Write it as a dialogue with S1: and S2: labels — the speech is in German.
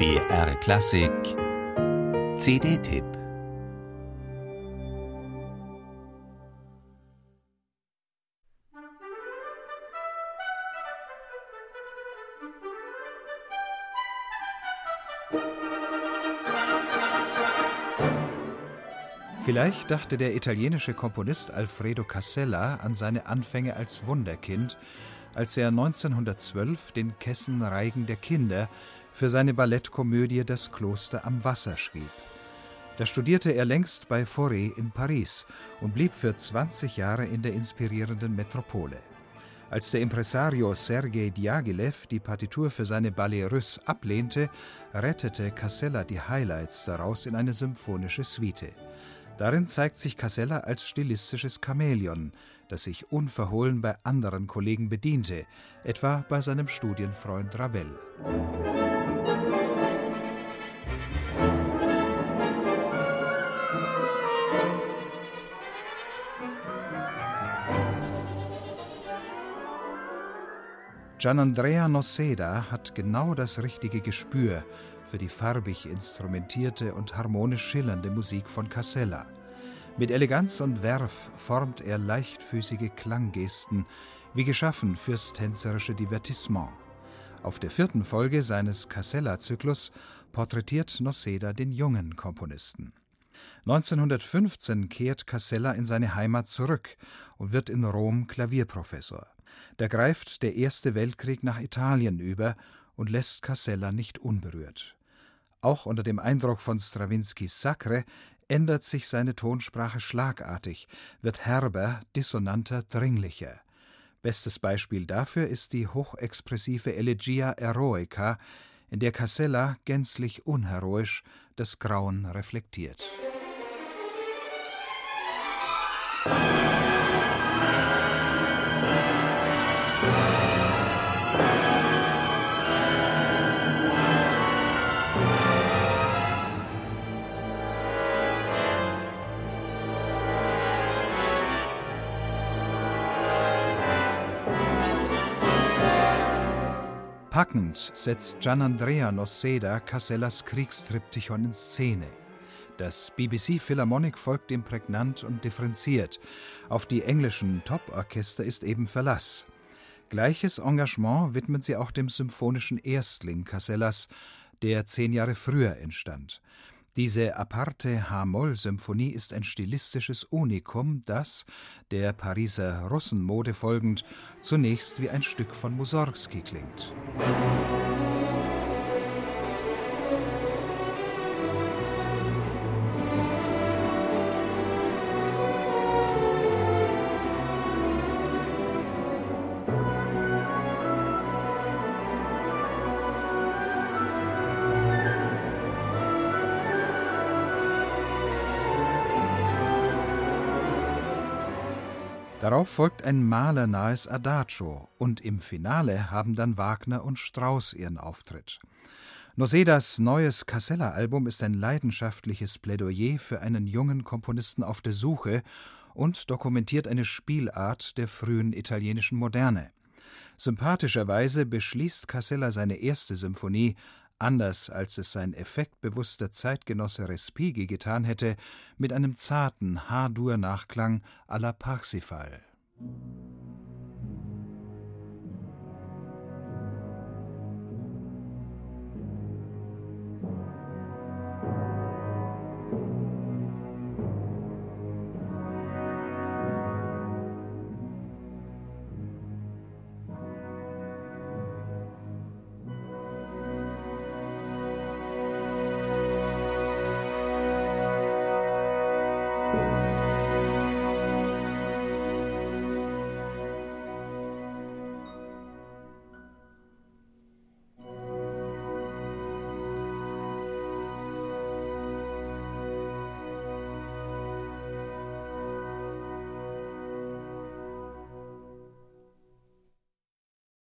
S1: BR Klassik. CD-Tipp
S2: Vielleicht dachte der italienische Komponist Alfredo Casella an seine Anfänge als Wunderkind, als er 1912 den Kessenreigen der Kinder für seine Ballettkomödie Das Kloster am Wasser schrieb. Da studierte er längst bei Fauré in Paris und blieb für 20 Jahre in der inspirierenden Metropole. Als der Impresario Sergei Diaghilev die Partitur für seine Ballet Russe ablehnte, rettete Casella die Highlights daraus in eine symphonische Suite. Darin zeigt sich Casella als stilistisches Chamäleon, das sich unverhohlen bei anderen Kollegen bediente, etwa bei seinem Studienfreund Ravel. Gianandrea Noceda hat genau das richtige Gespür für die farbig instrumentierte und harmonisch schillernde Musik von Casella. Mit Eleganz und Werf formt er leichtfüßige Klanggesten, wie geschaffen fürs tänzerische Divertissement. Auf der vierten Folge seines Casella-Zyklus porträtiert Noceda den jungen Komponisten. 1915 kehrt Casella in seine Heimat zurück und wird in Rom Klavierprofessor. Da greift der Erste Weltkrieg nach Italien über und lässt Casella nicht unberührt. Auch unter dem Eindruck von Strawinskys Sacre ändert sich seine Tonsprache schlagartig, wird herber, dissonanter, dringlicher. Bestes Beispiel dafür ist die hochexpressive Elegia Eroica, in der Casella gänzlich unheroisch das Grauen reflektiert. Packend setzt Gianandrea Noceda Casellas Kriegstriptychon in Szene. Das BBC Philharmonic folgt dem prägnant und differenziert. Auf die englischen Top-Orchester ist eben Verlass. Gleiches Engagement widmet sie auch dem symphonischen Erstling Casellas, der zehn Jahre früher entstand. Diese aparte H-Moll-Symphonie ist ein stilistisches Unikum, das, der Pariser Russenmode folgend, zunächst wie ein Stück von Mussorgsky klingt. Darauf folgt ein malernahes Adagio und im Finale haben dann Wagner und Strauss ihren Auftritt. Nosedas neues Casella-Album ist ein leidenschaftliches Plädoyer für einen jungen Komponisten auf der Suche und dokumentiert eine Spielart der frühen italienischen Moderne. Sympathischerweise beschließt Casella seine erste Symphonie anders als es sein effektbewusster Zeitgenosse Respighi getan hätte, mit einem zarten H-Dur-Nachklang à la Parsifal.